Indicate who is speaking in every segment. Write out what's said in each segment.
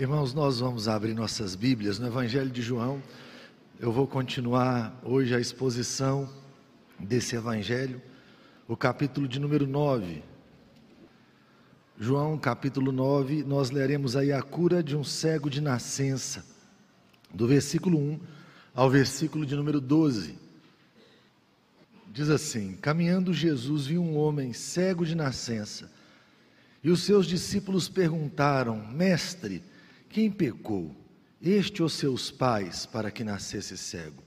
Speaker 1: Irmãos, nós vamos abrir nossas Bíblias no Evangelho de João. Eu vou continuar hoje a exposição desse Evangelho, o capítulo de número 9. João, capítulo 9, nós leremos aí a cura de um cego de nascença, do versículo 1 ao versículo de número 12. Diz assim: Caminhando Jesus viu um homem cego de nascença, e os seus discípulos perguntaram: Mestre, quem pecou, este ou seus pais, para que nascesse cego?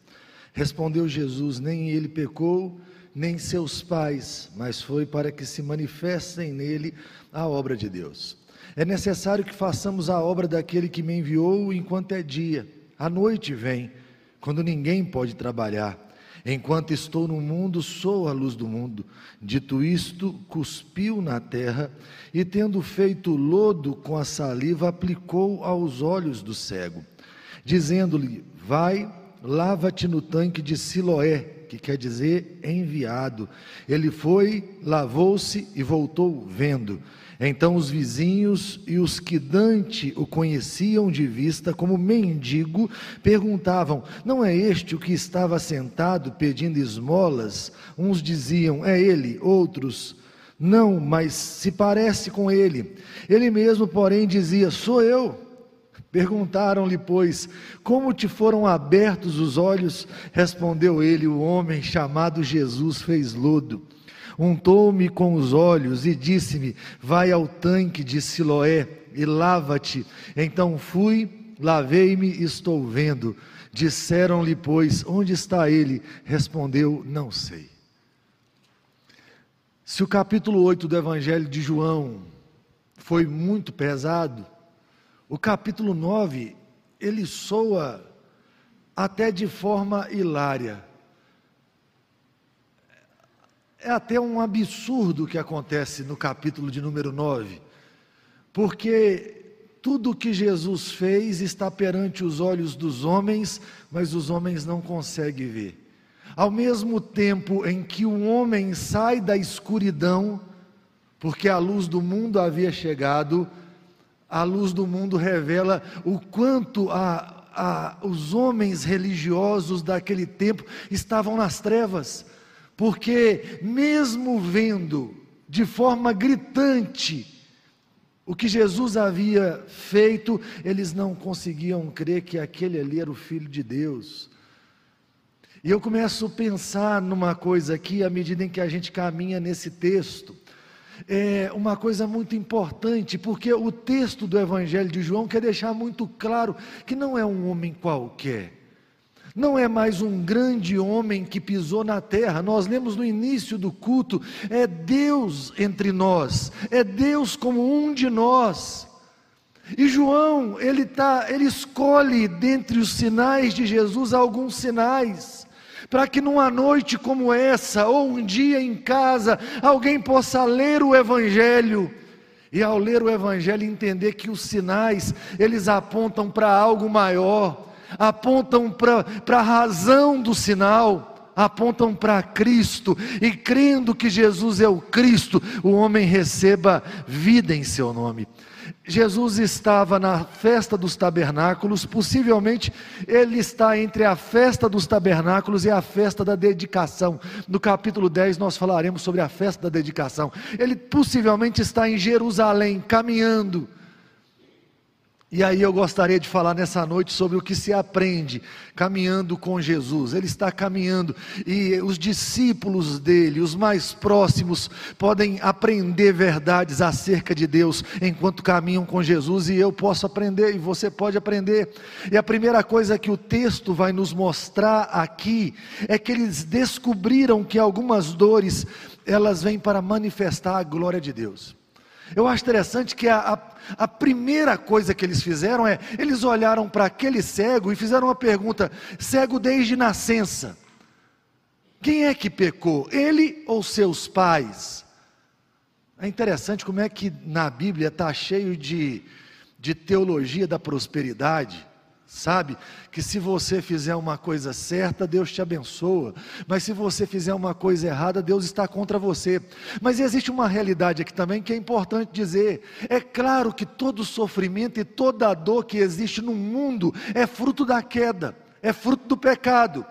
Speaker 1: Respondeu Jesus: Nem ele pecou, nem seus pais, mas foi para que se manifestem nele a obra de Deus. É necessário que façamos a obra daquele que me enviou enquanto é dia. A noite vem, quando ninguém pode trabalhar. Enquanto estou no mundo, sou a luz do mundo. Dito isto, cuspiu na terra e, tendo feito lodo com a saliva, aplicou aos olhos do cego, dizendo-lhe: Vai, lava-te no tanque de Siloé, que quer dizer enviado. Ele foi, lavou-se e voltou vendo. Então os vizinhos e os que Dante o conheciam de vista como mendigo perguntavam: Não é este o que estava sentado pedindo esmolas? Uns diziam: É ele, outros. Não, mas se parece com ele. Ele mesmo, porém, dizia: Sou eu. Perguntaram-lhe, pois, como te foram abertos os olhos? Respondeu ele: O homem chamado Jesus fez lodo untou-me com os olhos e disse-me: Vai ao tanque de Siloé e lava-te. Então fui, lavei-me e estou vendo. Disseram-lhe, pois, onde está ele? Respondeu: Não sei. Se o capítulo 8 do Evangelho de João foi muito pesado, o capítulo 9 ele soa até de forma hilária. É até um absurdo o que acontece no capítulo de número 9, porque tudo o que Jesus fez está perante os olhos dos homens, mas os homens não conseguem ver. Ao mesmo tempo em que o homem sai da escuridão, porque a luz do mundo havia chegado, a luz do mundo revela o quanto a, a, os homens religiosos daquele tempo estavam nas trevas porque, mesmo vendo de forma gritante o que Jesus havia feito, eles não conseguiam crer que aquele ali era o Filho de Deus. E eu começo a pensar numa coisa aqui, à medida em que a gente caminha nesse texto. É uma coisa muito importante, porque o texto do Evangelho de João quer deixar muito claro que não é um homem qualquer não é mais um grande homem que pisou na terra. Nós lemos no início do culto, é Deus entre nós, é Deus como um de nós. E João, ele tá, ele escolhe dentre os sinais de Jesus alguns sinais, para que numa noite como essa, ou um dia em casa, alguém possa ler o evangelho e ao ler o evangelho entender que os sinais, eles apontam para algo maior apontam para a razão do sinal, apontam para Cristo, e crendo que Jesus é o Cristo, o homem receba vida em seu nome. Jesus estava na festa dos tabernáculos, possivelmente ele está entre a festa dos tabernáculos e a festa da dedicação. No capítulo 10 nós falaremos sobre a festa da dedicação. Ele possivelmente está em Jerusalém, caminhando e aí eu gostaria de falar nessa noite sobre o que se aprende caminhando com Jesus. Ele está caminhando e os discípulos dele, os mais próximos, podem aprender verdades acerca de Deus enquanto caminham com Jesus e eu posso aprender e você pode aprender. E a primeira coisa que o texto vai nos mostrar aqui é que eles descobriram que algumas dores elas vêm para manifestar a glória de Deus. Eu acho interessante que a, a, a, primeira coisa que eles fizeram é, eles olharam para aquele cego e fizeram uma pergunta: cego desde nascença. Quem é que pecou? Ele ou seus pais? É interessante como é que na Bíblia está cheio de, de teologia da prosperidade, Sabe que se você fizer uma coisa certa, Deus te abençoa, mas se você fizer uma coisa errada, Deus está contra você. Mas existe uma realidade aqui também que é importante dizer: é claro que todo sofrimento e toda dor que existe no mundo é fruto da queda, é fruto do pecado.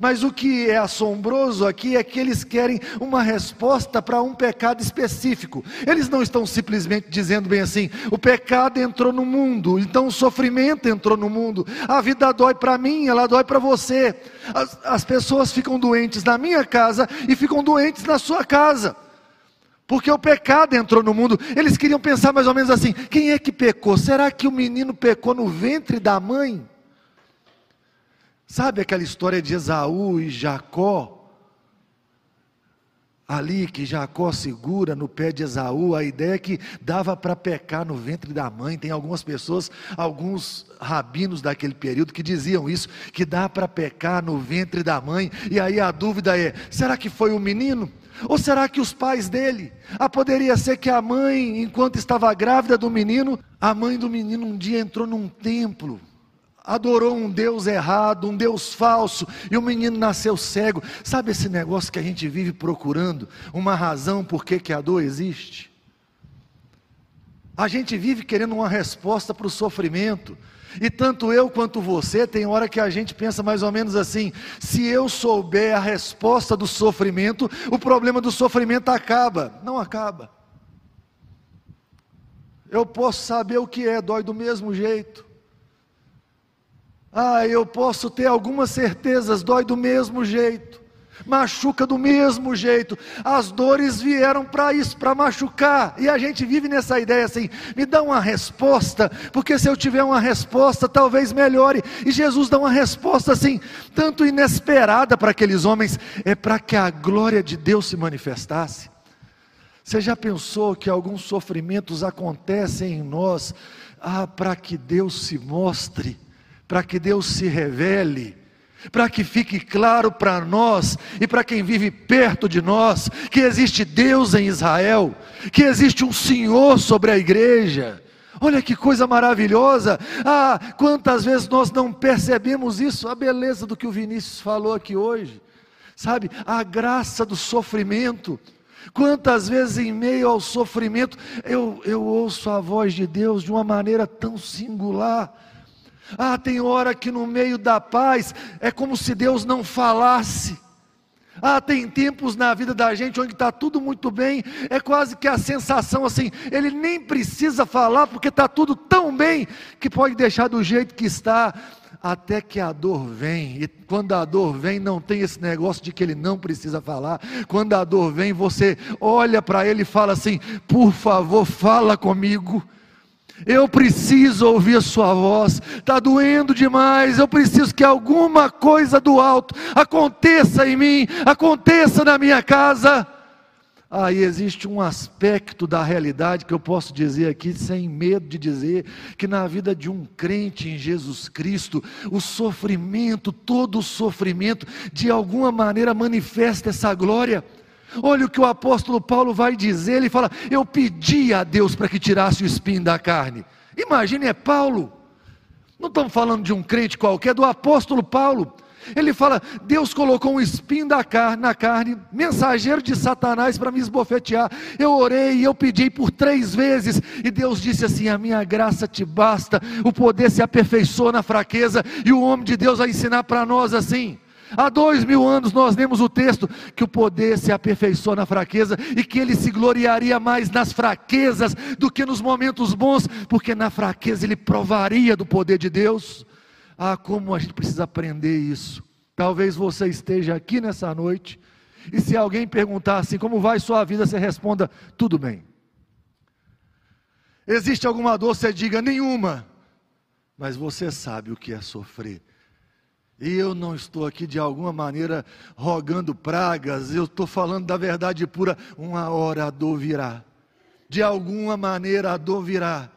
Speaker 1: Mas o que é assombroso aqui é que eles querem uma resposta para um pecado específico. Eles não estão simplesmente dizendo bem assim: o pecado entrou no mundo, então o sofrimento entrou no mundo. A vida dói para mim, ela dói para você. As, as pessoas ficam doentes na minha casa e ficam doentes na sua casa. Porque o pecado entrou no mundo. Eles queriam pensar mais ou menos assim: quem é que pecou? Será que o menino pecou no ventre da mãe? Sabe aquela história de Esaú e Jacó? Ali que Jacó segura no pé de Esaú, a ideia é que dava para pecar no ventre da mãe. Tem algumas pessoas, alguns rabinos daquele período que diziam isso, que dá para pecar no ventre da mãe. E aí a dúvida é: será que foi o menino? Ou será que os pais dele? Ah, poderia ser que a mãe, enquanto estava grávida do menino, a mãe do menino um dia entrou num templo adorou um Deus errado, um Deus falso, e o menino nasceu cego. Sabe esse negócio que a gente vive procurando? Uma razão por que, a dor existe? A gente vive querendo uma resposta para o sofrimento. E tanto eu quanto você, tem hora que a gente pensa mais ou menos assim: se eu souber a resposta do sofrimento, o problema do sofrimento acaba. Não acaba. Eu posso saber o que é, dói do mesmo jeito. Ah, eu posso ter algumas certezas, dói do mesmo jeito, machuca do mesmo jeito. As dores vieram para isso, para machucar. E a gente vive nessa ideia assim: me dá uma resposta, porque se eu tiver uma resposta, talvez melhore. E Jesus dá uma resposta assim, tanto inesperada para aqueles homens, é para que a glória de Deus se manifestasse. Você já pensou que alguns sofrimentos acontecem em nós, ah, para que Deus se mostre? Para que Deus se revele, para que fique claro para nós e para quem vive perto de nós que existe Deus em Israel, que existe um Senhor sobre a igreja. Olha que coisa maravilhosa! Ah, quantas vezes nós não percebemos isso, a beleza do que o Vinícius falou aqui hoje, sabe, a graça do sofrimento. Quantas vezes em meio ao sofrimento eu, eu ouço a voz de Deus de uma maneira tão singular ah, tem hora que no meio da paz é como se Deus não falasse. Ah, tem tempos na vida da gente onde está tudo muito bem, é quase que a sensação assim, ele nem precisa falar porque está tudo tão bem que pode deixar do jeito que está, até que a dor vem, e quando a dor vem, não tem esse negócio de que ele não precisa falar, quando a dor vem, você olha para ele e fala assim: por favor, fala comigo. Eu preciso ouvir a Sua voz, está doendo demais. Eu preciso que alguma coisa do alto aconteça em mim, aconteça na minha casa. Aí existe um aspecto da realidade que eu posso dizer aqui, sem medo de dizer, que na vida de um crente em Jesus Cristo, o sofrimento, todo o sofrimento, de alguma maneira manifesta essa glória. Olha o que o apóstolo Paulo vai dizer: ele fala, Eu pedi a Deus para que tirasse o espinho da carne. Imagine, é Paulo. Não estamos falando de um crente qualquer, é do apóstolo Paulo. Ele fala: Deus colocou um espinho da carne, na carne, mensageiro de Satanás para me esbofetear. Eu orei eu pedi por três vezes, e Deus disse assim: A minha graça te basta, o poder se aperfeiçoa na fraqueza, e o homem de Deus vai ensinar para nós assim. Há dois mil anos nós lemos o texto que o poder se aperfeiçoa na fraqueza e que ele se gloriaria mais nas fraquezas do que nos momentos bons, porque na fraqueza ele provaria do poder de Deus. Ah, como a gente precisa aprender isso. Talvez você esteja aqui nessa noite e se alguém perguntar assim, como vai sua vida, você responda, tudo bem. Existe alguma dor, você diga, nenhuma. Mas você sabe o que é sofrer. Eu não estou aqui de alguma maneira rogando pragas, eu estou falando da verdade pura. Uma hora a dor virá, de alguma maneira a dor virá.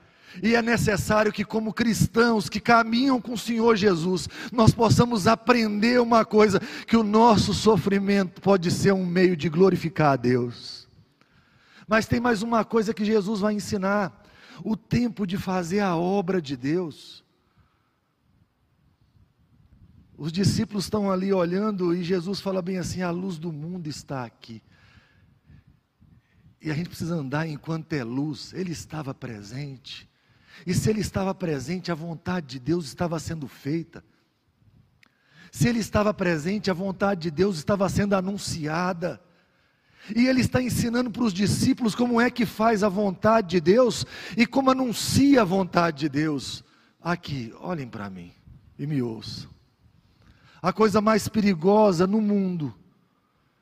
Speaker 1: E é necessário que, como cristãos que caminham com o Senhor Jesus, nós possamos aprender uma coisa: que o nosso sofrimento pode ser um meio de glorificar a Deus. Mas tem mais uma coisa que Jesus vai ensinar: o tempo de fazer a obra de Deus. Os discípulos estão ali olhando e Jesus fala bem assim: a luz do mundo está aqui. E a gente precisa andar enquanto é luz. Ele estava presente. E se ele estava presente, a vontade de Deus estava sendo feita. Se ele estava presente, a vontade de Deus estava sendo anunciada. E ele está ensinando para os discípulos como é que faz a vontade de Deus e como anuncia a vontade de Deus. Aqui, olhem para mim e me ouçam. A coisa mais perigosa no mundo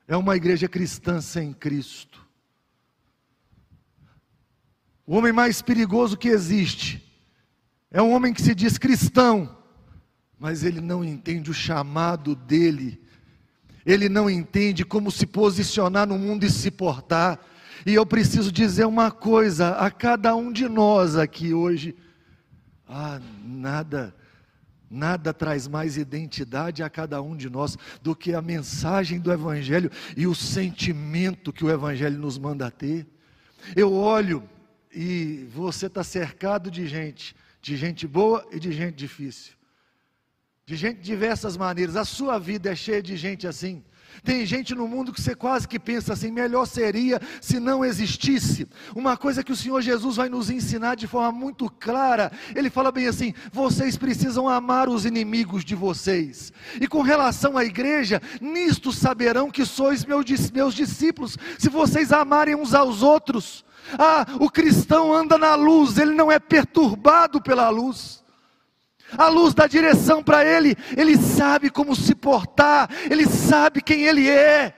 Speaker 1: é uma igreja cristã sem Cristo. O homem mais perigoso que existe é um homem que se diz cristão, mas ele não entende o chamado dele, ele não entende como se posicionar no mundo e se portar. E eu preciso dizer uma coisa a cada um de nós aqui hoje: ah, nada Nada traz mais identidade a cada um de nós do que a mensagem do Evangelho e o sentimento que o Evangelho nos manda ter. Eu olho e você está cercado de gente, de gente boa e de gente difícil, de gente de diversas maneiras. A sua vida é cheia de gente assim. Tem gente no mundo que você quase que pensa assim: melhor seria se não existisse. Uma coisa que o Senhor Jesus vai nos ensinar de forma muito clara: Ele fala bem assim: vocês precisam amar os inimigos de vocês. E com relação à igreja, nisto saberão que sois meus discípulos, se vocês amarem uns aos outros. Ah, o cristão anda na luz, ele não é perturbado pela luz a luz dá direção para ele, ele sabe como se portar, ele sabe quem ele é,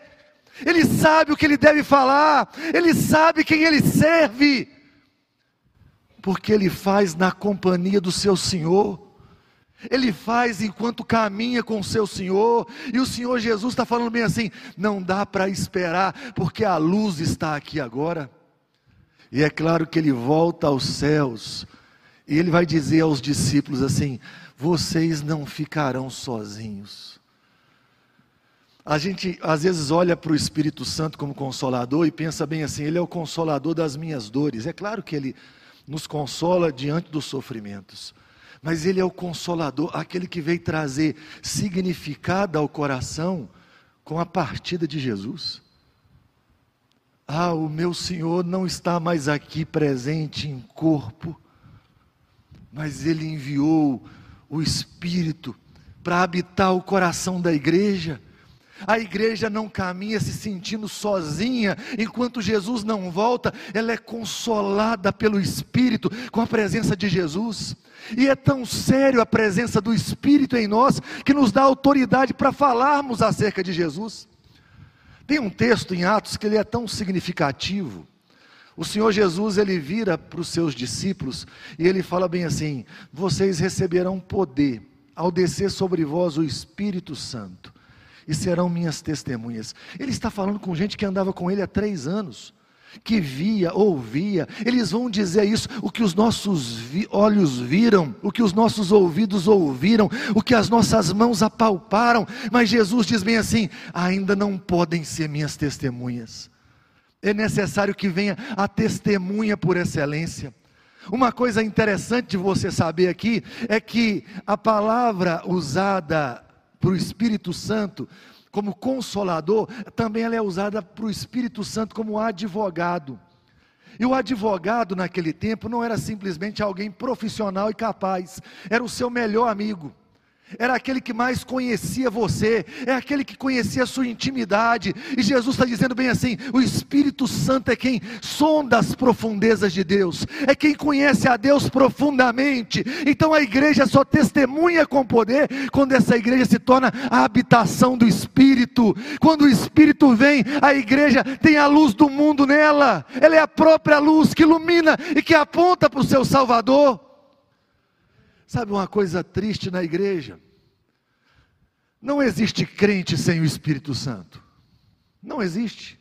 Speaker 1: ele sabe o que ele deve falar, ele sabe quem ele serve, porque ele faz na companhia do seu Senhor. Ele faz enquanto caminha com o seu Senhor, e o Senhor Jesus está falando bem assim: não dá para esperar, porque a luz está aqui agora. E é claro que ele volta aos céus, e ele vai dizer aos discípulos assim: vocês não ficarão sozinhos. A gente às vezes olha para o Espírito Santo como consolador e pensa bem assim: ele é o consolador das minhas dores. É claro que ele nos consola diante dos sofrimentos, mas ele é o consolador, aquele que veio trazer significado ao coração com a partida de Jesus. Ah, o meu Senhor não está mais aqui presente em corpo, mas ele enviou o Espírito para habitar o coração da igreja. A igreja não caminha se sentindo sozinha, enquanto Jesus não volta, ela é consolada pelo Espírito com a presença de Jesus. E é tão sério a presença do Espírito em nós que nos dá autoridade para falarmos acerca de Jesus. Tem um texto em Atos que ele é tão significativo. O Senhor Jesus, ele vira para os seus discípulos e ele fala bem assim: Vocês receberão poder ao descer sobre vós o Espírito Santo e serão minhas testemunhas. Ele está falando com gente que andava com ele há três anos, que via, ouvia. Eles vão dizer isso, o que os nossos vi olhos viram, o que os nossos ouvidos ouviram, o que as nossas mãos apalparam. Mas Jesus diz bem assim: ainda não podem ser minhas testemunhas é necessário que venha a testemunha por excelência. Uma coisa interessante de você saber aqui é que a palavra usada para o Espírito Santo como consolador, também ela é usada para o Espírito Santo como advogado. E o advogado naquele tempo não era simplesmente alguém profissional e capaz, era o seu melhor amigo era aquele que mais conhecia você, é aquele que conhecia a sua intimidade, e Jesus está dizendo bem assim: o Espírito Santo é quem sonda as profundezas de Deus, é quem conhece a Deus profundamente. Então a igreja só testemunha com poder quando essa igreja se torna a habitação do Espírito. Quando o Espírito vem, a igreja tem a luz do mundo nela, ela é a própria luz que ilumina e que aponta para o seu Salvador. Sabe uma coisa triste na igreja? Não existe crente sem o Espírito Santo. Não existe.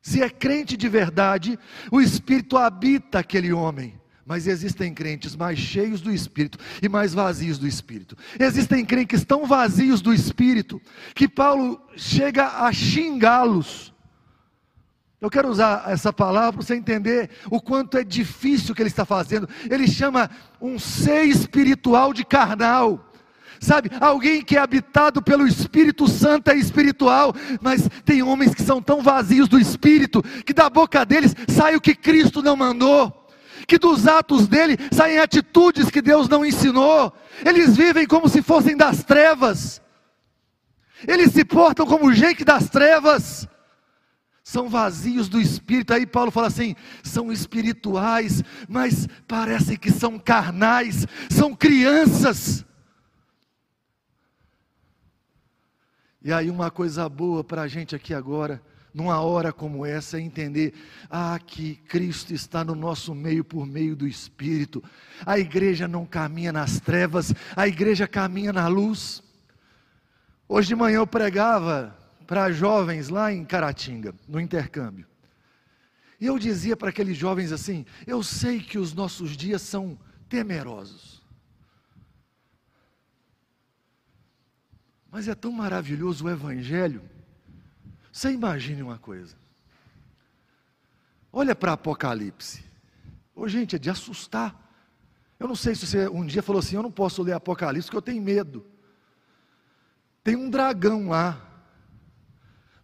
Speaker 1: Se é crente de verdade, o Espírito habita aquele homem. Mas existem crentes mais cheios do Espírito e mais vazios do Espírito. Existem crentes tão vazios do Espírito que Paulo chega a xingá-los. Eu quero usar essa palavra para você entender o quanto é difícil o que ele está fazendo. Ele chama um ser espiritual de carnal. sabe? Alguém que é habitado pelo Espírito Santo é espiritual, mas tem homens que são tão vazios do Espírito que da boca deles sai o que Cristo não mandou. Que dos atos dele saem atitudes que Deus não ensinou, eles vivem como se fossem das trevas, eles se portam como gente das trevas, são vazios do espírito. Aí Paulo fala assim: são espirituais, mas parecem que são carnais, são crianças. E aí, uma coisa boa para a gente aqui agora, numa hora como essa, é entender: ah, que Cristo está no nosso meio por meio do Espírito. A igreja não caminha nas trevas, a igreja caminha na luz. Hoje de manhã eu pregava para jovens lá em Caratinga, no intercâmbio. E eu dizia para aqueles jovens assim: eu sei que os nossos dias são temerosos. Mas é tão maravilhoso o Evangelho. Você imagine uma coisa. Olha para Apocalipse. Ô, gente, é de assustar. Eu não sei se você um dia falou assim: eu não posso ler Apocalipse porque eu tenho medo. Tem um dragão lá.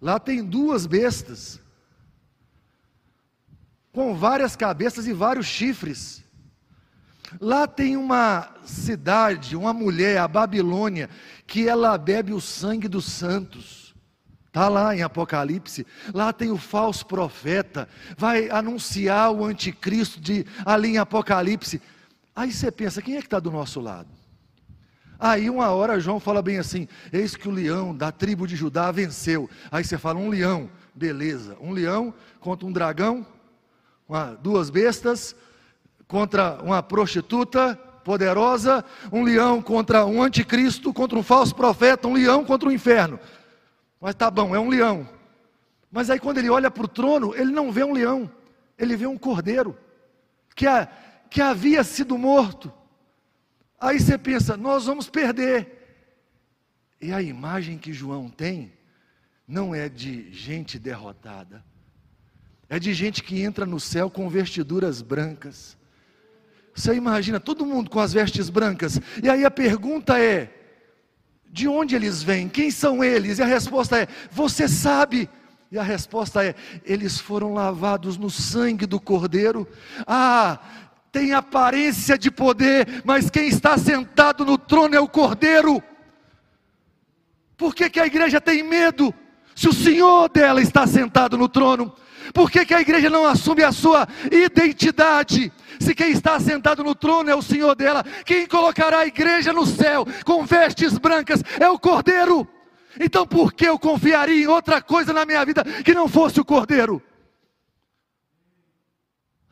Speaker 1: Lá tem duas bestas. Com várias cabeças e vários chifres. Lá tem uma cidade, uma mulher, a Babilônia, que ela bebe o sangue dos santos. Está lá em Apocalipse. Lá tem o falso profeta, vai anunciar o anticristo de, ali em Apocalipse. Aí você pensa, quem é que está do nosso lado? Aí uma hora João fala bem assim: eis que o leão da tribo de Judá venceu. Aí você fala, um leão, beleza. Um leão contra um dragão, uma, duas bestas, contra uma prostituta poderosa, um leão contra um anticristo, contra um falso profeta, um leão contra o inferno. Mas tá bom, é um leão. Mas aí quando ele olha para o trono, ele não vê um leão, ele vê um cordeiro, que, a, que havia sido morto. Aí você pensa, nós vamos perder. E a imagem que João tem, não é de gente derrotada, é de gente que entra no céu com vestiduras brancas você imagina todo mundo com as vestes brancas. E aí a pergunta é: de onde eles vêm? Quem são eles? E a resposta é: você sabe. E a resposta é: eles foram lavados no sangue do Cordeiro. Ah, tem aparência de poder, mas quem está sentado no trono é o Cordeiro. Por que, que a igreja tem medo? Se o Senhor dela está sentado no trono, por que, que a igreja não assume a sua identidade? Se quem está sentado no trono é o Senhor dela, quem colocará a igreja no céu com vestes brancas é o Cordeiro. Então por que eu confiaria em outra coisa na minha vida que não fosse o Cordeiro?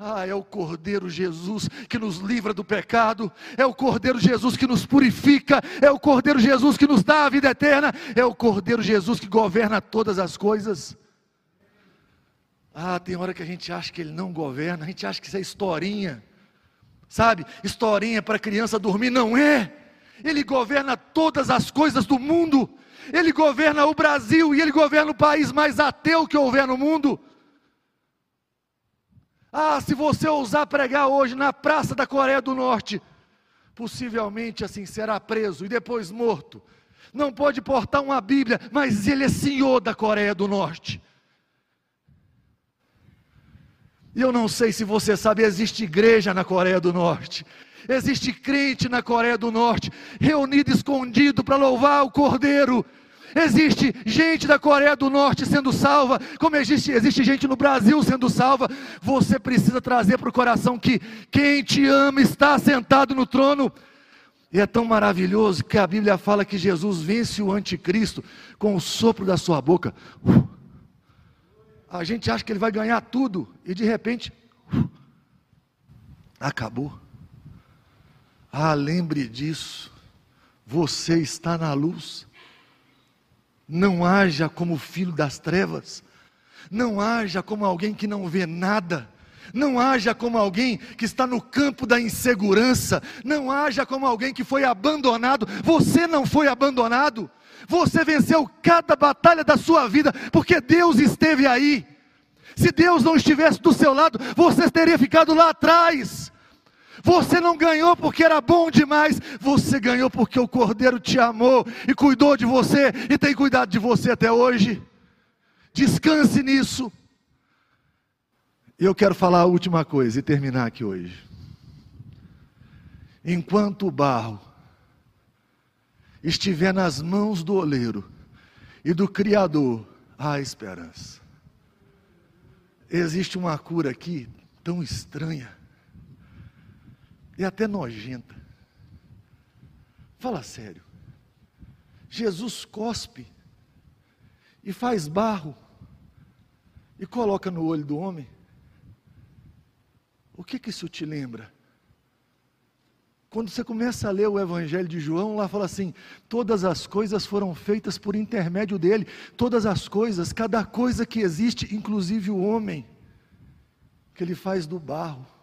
Speaker 1: Ah, é o Cordeiro Jesus que nos livra do pecado, é o Cordeiro Jesus que nos purifica, é o Cordeiro Jesus que nos dá a vida eterna, é o Cordeiro Jesus que governa todas as coisas. Ah, tem hora que a gente acha que ele não governa, a gente acha que isso é historinha, sabe? Historinha para criança dormir, não é. Ele governa todas as coisas do mundo, ele governa o Brasil e ele governa o país mais ateu que houver no mundo. Ah, se você ousar pregar hoje na praça da Coreia do Norte, possivelmente assim será preso e depois morto. Não pode portar uma Bíblia, mas ele é senhor da Coreia do Norte. E eu não sei se você sabe, existe igreja na Coreia do Norte. Existe crente na Coreia do Norte, reunido escondido para louvar o Cordeiro. Existe gente da Coreia do Norte sendo salva, como existe, existe gente no Brasil sendo salva. Você precisa trazer para o coração que quem te ama está sentado no trono. E é tão maravilhoso que a Bíblia fala que Jesus vence o anticristo com o sopro da sua boca. Uh, a gente acha que ele vai ganhar tudo e de repente uh, acabou. Ah, lembre disso. Você está na luz. Não haja como filho das trevas. Não haja como alguém que não vê nada. Não haja como alguém que está no campo da insegurança. Não haja como alguém que foi abandonado. Você não foi abandonado. Você venceu cada batalha da sua vida, porque Deus esteve aí. Se Deus não estivesse do seu lado, você teria ficado lá atrás. Você não ganhou porque era bom demais, você ganhou porque o Cordeiro te amou e cuidou de você e tem cuidado de você até hoje. Descanse nisso. E eu quero falar a última coisa e terminar aqui hoje. Enquanto o barro estiver nas mãos do oleiro e do Criador, há esperança. Existe uma cura aqui tão estranha e até nojenta. Fala sério. Jesus cospe e faz barro e coloca no olho do homem. O que que isso te lembra? Quando você começa a ler o Evangelho de João, lá fala assim: todas as coisas foram feitas por intermédio dele, todas as coisas, cada coisa que existe, inclusive o homem, que ele faz do barro.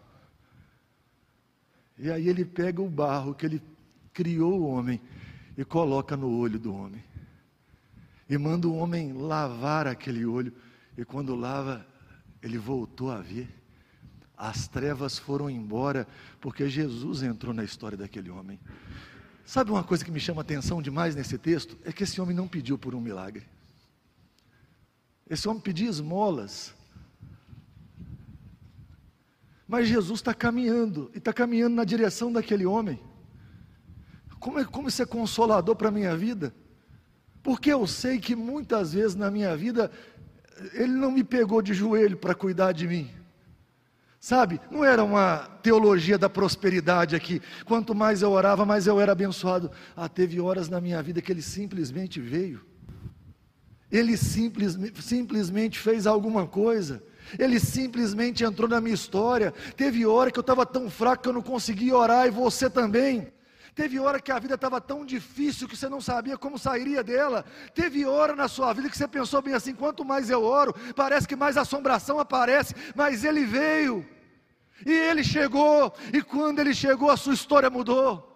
Speaker 1: E aí ele pega o barro que ele criou o homem e coloca no olho do homem. E manda o homem lavar aquele olho, e quando lava, ele voltou a ver. As trevas foram embora porque Jesus entrou na história daquele homem. Sabe uma coisa que me chama atenção demais nesse texto? É que esse homem não pediu por um milagre. Esse homem pediu esmolas. Mas Jesus está caminhando, e está caminhando na direção daquele homem. Como, é, como isso é consolador para a minha vida? Porque eu sei que muitas vezes na minha vida, Ele não me pegou de joelho para cuidar de mim. Sabe, não era uma teologia da prosperidade aqui. Quanto mais eu orava, mais eu era abençoado. Ah, teve horas na minha vida que ele simplesmente veio. Ele simples, simplesmente fez alguma coisa. Ele simplesmente entrou na minha história. Teve hora que eu estava tão fraco que eu não conseguia orar, e você também. Teve hora que a vida estava tão difícil que você não sabia como sairia dela. Teve hora na sua vida que você pensou bem assim: quanto mais eu oro, parece que mais assombração aparece, mas ele veio. E ele chegou, e quando ele chegou, a sua história mudou.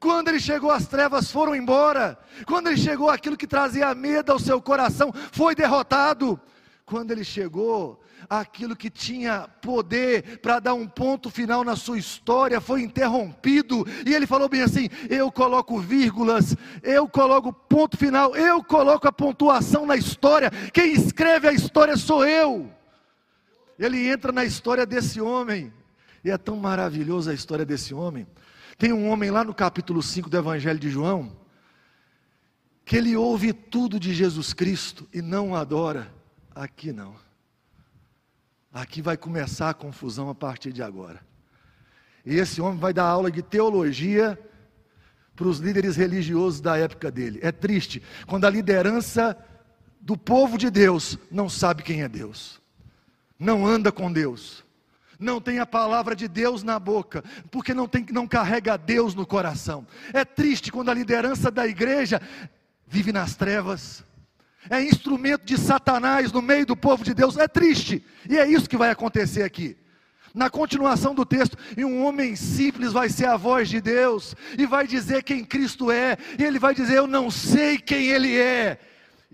Speaker 1: Quando ele chegou, as trevas foram embora. Quando ele chegou, aquilo que trazia medo ao seu coração foi derrotado. Quando ele chegou, aquilo que tinha poder para dar um ponto final na sua história foi interrompido. E ele falou bem assim: Eu coloco vírgulas, eu coloco ponto final, eu coloco a pontuação na história. Quem escreve a história sou eu. Ele entra na história desse homem, e é tão maravilhosa a história desse homem. Tem um homem lá no capítulo 5 do Evangelho de João, que ele ouve tudo de Jesus Cristo e não adora. Aqui não. Aqui vai começar a confusão a partir de agora. E esse homem vai dar aula de teologia para os líderes religiosos da época dele. É triste quando a liderança do povo de Deus não sabe quem é Deus não anda com Deus, não tem a palavra de Deus na boca, porque não, tem, não carrega Deus no coração. É triste quando a liderança da igreja vive nas trevas, é instrumento de Satanás no meio do povo de Deus. É triste, e é isso que vai acontecer aqui. Na continuação do texto, e um homem simples vai ser a voz de Deus, e vai dizer quem Cristo é, e ele vai dizer: Eu não sei quem Ele é,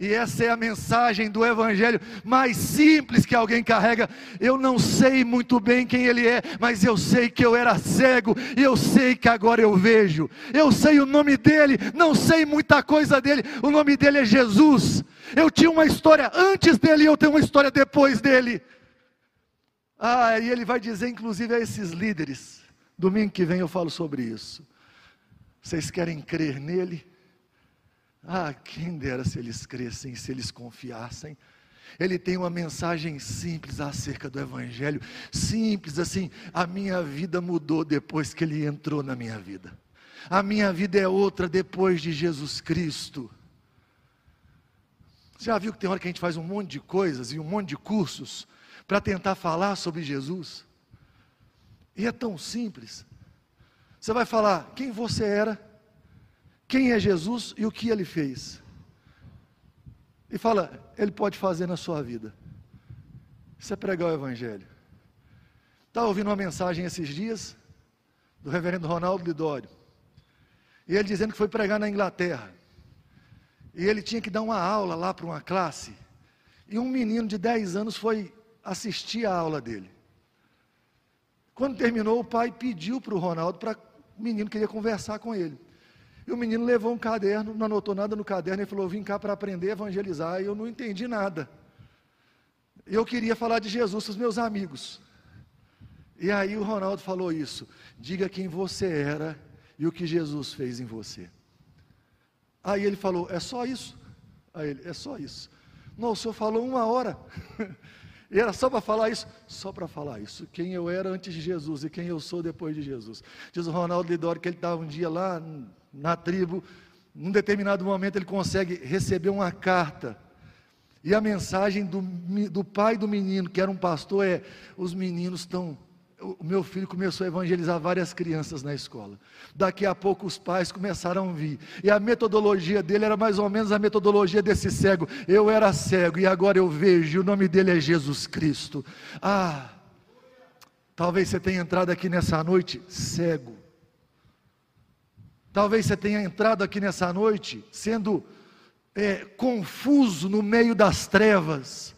Speaker 1: e essa é a mensagem do Evangelho mais simples que alguém carrega. Eu não sei muito bem quem ele é, mas eu sei que eu era cego e eu sei que agora eu vejo. Eu sei o nome dele, não sei muita coisa dele. O nome dele é Jesus. Eu tinha uma história antes dele e eu tenho uma história depois dele. Ah, e ele vai dizer, inclusive, a esses líderes. Domingo que vem eu falo sobre isso. Vocês querem crer nele? Ah, quem dera se eles crescem, se eles confiassem. Ele tem uma mensagem simples acerca do Evangelho, simples assim. A minha vida mudou depois que ele entrou na minha vida. A minha vida é outra depois de Jesus Cristo. Já viu que tem hora que a gente faz um monte de coisas e um monte de cursos para tentar falar sobre Jesus? E é tão simples. Você vai falar quem você era, quem é Jesus e o que ele fez. E fala, ele pode fazer na sua vida. Isso é pregar o Evangelho. Estava ouvindo uma mensagem esses dias do reverendo Ronaldo Lidório. E ele dizendo que foi pregar na Inglaterra. E ele tinha que dar uma aula lá para uma classe. E um menino de 10 anos foi assistir a aula dele. Quando terminou, o pai pediu para o Ronaldo para o menino queria conversar com ele. E o menino levou um caderno, não anotou nada no caderno e falou: Vim cá para aprender a evangelizar. E eu não entendi nada. Eu queria falar de Jesus para os meus amigos. E aí o Ronaldo falou isso: Diga quem você era e o que Jesus fez em você. Aí ele falou: É só isso? Aí ele: É só isso. Não, o senhor falou uma hora. E era só para falar isso? Só para falar isso. Quem eu era antes de Jesus e quem eu sou depois de Jesus. Diz o Ronaldo Lidori que ele estava um dia lá na tribo, num determinado momento ele consegue receber uma carta. E a mensagem do, do pai do menino, que era um pastor, é: os meninos estão o meu filho começou a evangelizar várias crianças na escola. Daqui a pouco os pais começaram a vir. E a metodologia dele era mais ou menos a metodologia desse cego. Eu era cego e agora eu vejo, e o nome dele é Jesus Cristo. Ah, talvez você tenha entrado aqui nessa noite cego. Talvez você tenha entrado aqui nessa noite sendo é, confuso no meio das trevas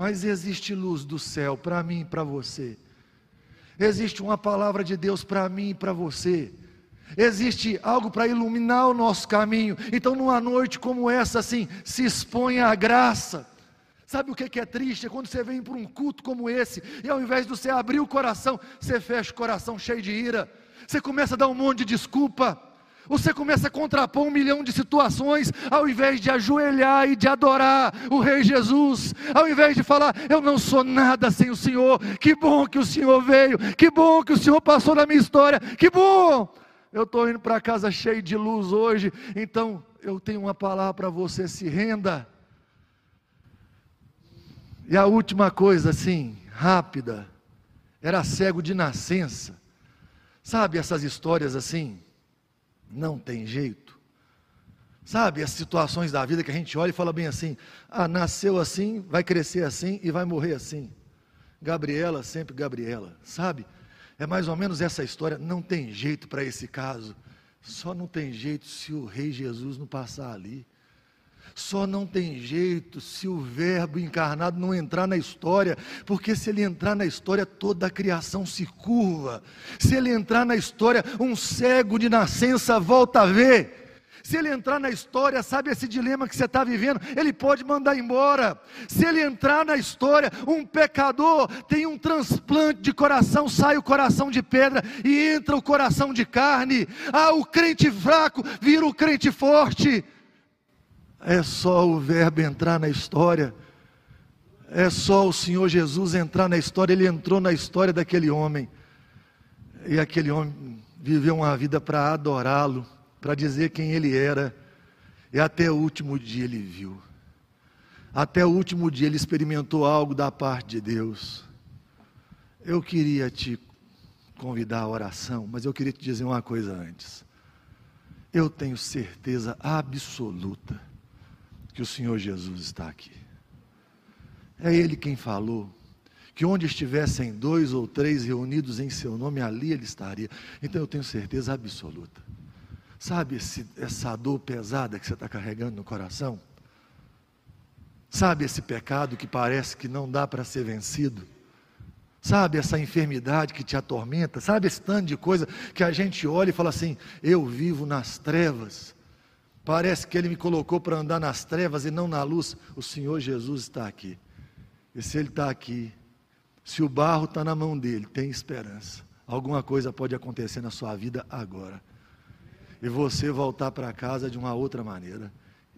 Speaker 1: mas existe luz do céu para mim e para você. Existe uma palavra de Deus para mim e para você. Existe algo para iluminar o nosso caminho. Então, numa noite como essa, assim, se expõe à graça. Sabe o que é triste? É quando você vem para um culto como esse, e ao invés de você abrir o coração, você fecha o coração cheio de ira. Você começa a dar um monte de desculpa. Você começa a contrapor um milhão de situações, ao invés de ajoelhar e de adorar o Rei Jesus, ao invés de falar, eu não sou nada sem o Senhor, que bom que o Senhor veio, que bom que o Senhor passou na minha história, que bom, eu estou indo para casa cheio de luz hoje, então eu tenho uma palavra para você, se renda. E a última coisa, assim, rápida, era cego de nascença. Sabe essas histórias assim? Não tem jeito. Sabe, as situações da vida que a gente olha e fala bem assim: ah, nasceu assim, vai crescer assim e vai morrer assim. Gabriela, sempre Gabriela, sabe? É mais ou menos essa história. Não tem jeito para esse caso. Só não tem jeito se o Rei Jesus não passar ali. Só não tem jeito se o Verbo encarnado não entrar na história, porque se ele entrar na história, toda a criação se curva. Se ele entrar na história, um cego de nascença volta a ver. Se ele entrar na história, sabe esse dilema que você está vivendo? Ele pode mandar embora. Se ele entrar na história, um pecador tem um transplante de coração, sai o coração de pedra e entra o coração de carne. Ah, o crente fraco vira o crente forte. É só o Verbo entrar na história. É só o Senhor Jesus entrar na história. Ele entrou na história daquele homem. E aquele homem viveu uma vida para adorá-lo, para dizer quem ele era. E até o último dia ele viu. Até o último dia ele experimentou algo da parte de Deus. Eu queria te convidar à oração, mas eu queria te dizer uma coisa antes. Eu tenho certeza absoluta que o Senhor Jesus está aqui. É Ele quem falou que onde estivessem dois ou três reunidos em seu nome, ali Ele estaria. Então eu tenho certeza absoluta. Sabe esse, essa dor pesada que você está carregando no coração? Sabe esse pecado que parece que não dá para ser vencido? Sabe essa enfermidade que te atormenta? Sabe esse tanto de coisa que a gente olha e fala assim: eu vivo nas trevas. Parece que Ele me colocou para andar nas trevas e não na luz. O Senhor Jesus está aqui. E se Ele está aqui, se o barro está na mão dele, tem esperança. Alguma coisa pode acontecer na sua vida agora. E você voltar para casa de uma outra maneira.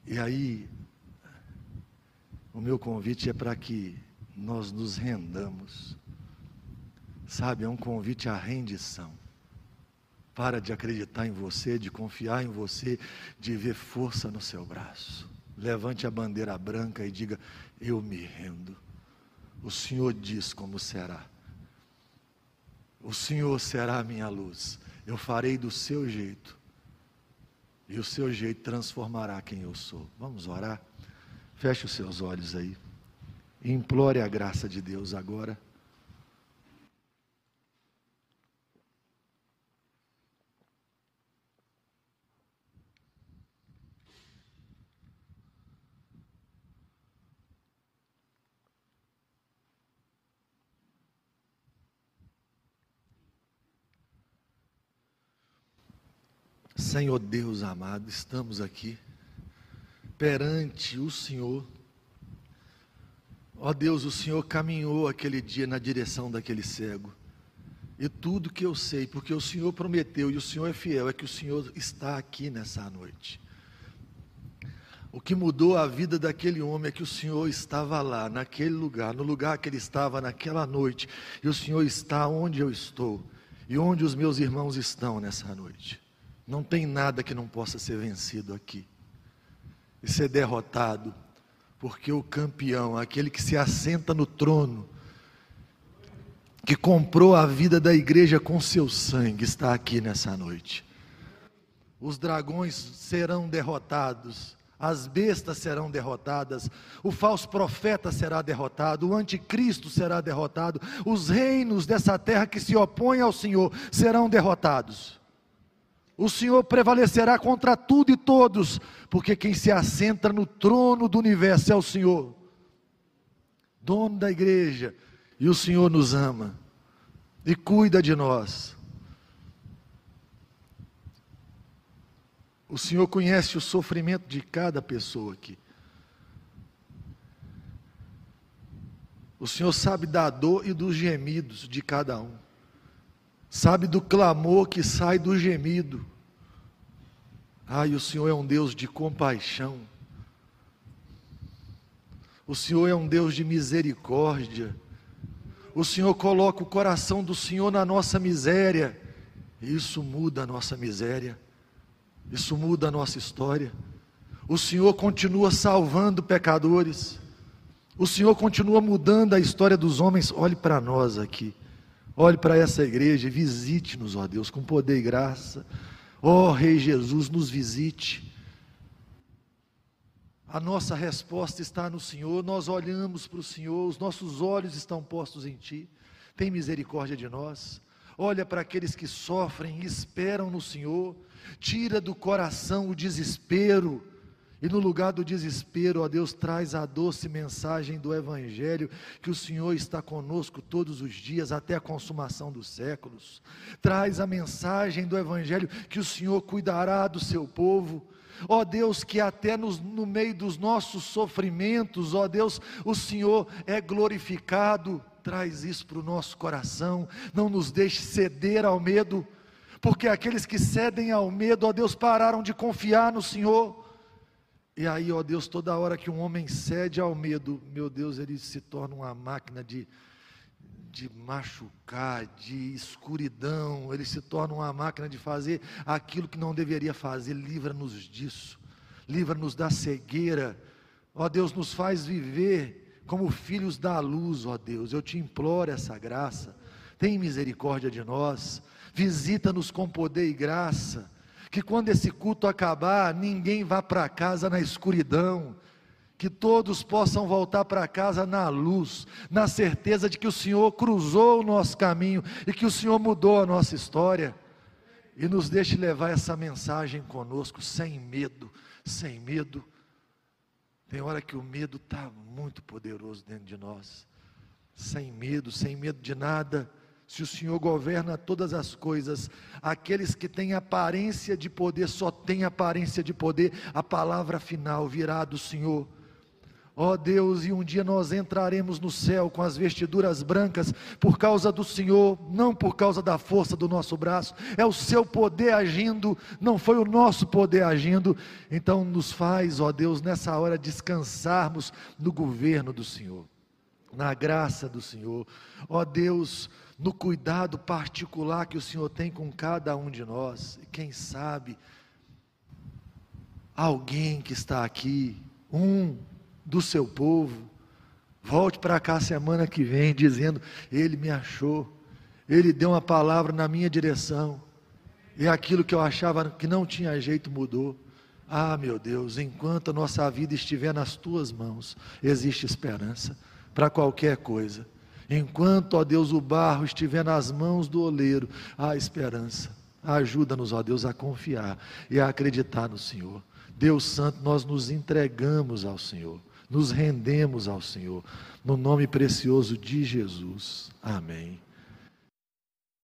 Speaker 1: E aí, o meu convite é para que nós nos rendamos. Sabe, é um convite à rendição. Para de acreditar em você, de confiar em você, de ver força no seu braço. Levante a bandeira branca e diga: Eu me rendo. O Senhor diz como será. O Senhor será a minha luz. Eu farei do seu jeito. E o seu jeito transformará quem eu sou. Vamos orar? Feche os seus olhos aí. Implore a graça de Deus agora. Senhor Deus amado, estamos aqui perante o Senhor. Ó Deus, o Senhor caminhou aquele dia na direção daquele cego. E tudo que eu sei, porque o Senhor prometeu e o Senhor é fiel, é que o Senhor está aqui nessa noite. O que mudou a vida daquele homem é que o Senhor estava lá, naquele lugar, no lugar que ele estava naquela noite, e o Senhor está onde eu estou e onde os meus irmãos estão nessa noite. Não tem nada que não possa ser vencido aqui e ser derrotado, porque o campeão, aquele que se assenta no trono, que comprou a vida da igreja com seu sangue, está aqui nessa noite. Os dragões serão derrotados as bestas serão derrotadas, o falso profeta será derrotado, o anticristo será derrotado, os reinos dessa terra que se opõem ao Senhor serão derrotados. O Senhor prevalecerá contra tudo e todos, porque quem se assenta no trono do universo é o Senhor, dono da igreja, e o Senhor nos ama e cuida de nós. O Senhor conhece o sofrimento de cada pessoa aqui. O Senhor sabe da dor e dos gemidos de cada um. Sabe do clamor que sai do gemido. Ai, o Senhor é um Deus de compaixão. O Senhor é um Deus de misericórdia. O Senhor coloca o coração do Senhor na nossa miséria. E isso muda a nossa miséria. Isso muda a nossa história. O Senhor continua salvando pecadores. O Senhor continua mudando a história dos homens. Olhe para nós aqui. Olhe para essa igreja e visite-nos, ó Deus, com poder e graça. Ó Rei Jesus, nos visite. A nossa resposta está no Senhor, nós olhamos para o Senhor, os nossos olhos estão postos em Ti. Tem misericórdia de nós. Olha para aqueles que sofrem e esperam no Senhor tira do coração o desespero, e no lugar do desespero, ó Deus, traz a doce mensagem do Evangelho, que o Senhor está conosco todos os dias, até a consumação dos séculos. Traz a mensagem do Evangelho, que o Senhor cuidará do seu povo. Ó Deus, que até nos, no meio dos nossos sofrimentos, ó Deus, o Senhor é glorificado. Traz isso para o nosso coração, não nos deixe ceder ao medo porque aqueles que cedem ao medo, ó Deus, pararam de confiar no Senhor. E aí, ó Deus, toda hora que um homem cede ao medo, meu Deus, ele se torna uma máquina de, de machucar, de escuridão, ele se torna uma máquina de fazer aquilo que não deveria fazer. Livra-nos disso, livra-nos da cegueira. Ó Deus, nos faz viver como filhos da luz, ó Deus. Eu te imploro essa graça. Tem misericórdia de nós visita-nos com poder e graça, que quando esse culto acabar, ninguém vá para casa na escuridão, que todos possam voltar para casa na luz, na certeza de que o Senhor cruzou o nosso caminho e que o Senhor mudou a nossa história. E nos deixe levar essa mensagem conosco, sem medo, sem medo. Tem hora que o medo está muito poderoso dentro de nós, sem medo, sem medo de nada se o Senhor governa todas as coisas, aqueles que têm aparência de poder só têm aparência de poder, a palavra final virá do Senhor. Ó oh Deus, e um dia nós entraremos no céu com as vestiduras brancas por causa do Senhor, não por causa da força do nosso braço, é o seu poder agindo, não foi o nosso poder agindo. Então nos faz, ó oh Deus, nessa hora descansarmos no governo do Senhor, na graça do Senhor. Ó oh Deus, no cuidado particular que o Senhor tem com cada um de nós. E quem sabe, alguém que está aqui, um do seu povo, volte para cá semana que vem dizendo: Ele me achou, Ele deu uma palavra na minha direção, e aquilo que eu achava que não tinha jeito mudou. Ah, meu Deus, enquanto a nossa vida estiver nas tuas mãos, existe esperança para qualquer coisa. Enquanto, ó Deus, o barro estiver nas mãos do oleiro, há esperança. Ajuda-nos, ó Deus, a confiar e a acreditar no Senhor. Deus Santo, nós nos entregamos ao Senhor, nos rendemos ao Senhor, no nome precioso de Jesus. Amém.